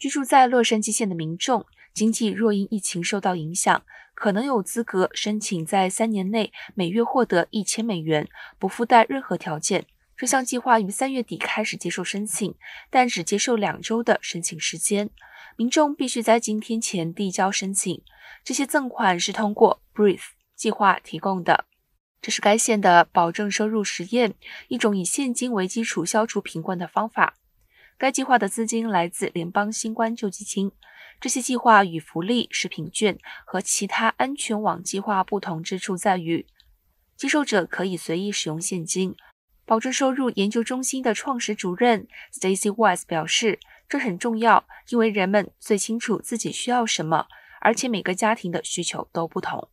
居住在洛杉矶县的民众，经济若因疫情受到影响，可能有资格申请在三年内每月获得一千美元，不附带任何条件。这项计划于三月底开始接受申请，但只接受两周的申请时间。民众必须在今天前递交申请。这些赠款是通过 BREATH 计划提供的。这是该县的保证收入实验，一种以现金为基础消除贫困的方法。该计划的资金来自联邦新冠救济金。这些计划与福利食品券和其他安全网计划不同之处在于，接受者可以随意使用现金。保证收入研究中心的创始主任 Stacy Wise 表示，这很重要，因为人们最清楚自己需要什么，而且每个家庭的需求都不同。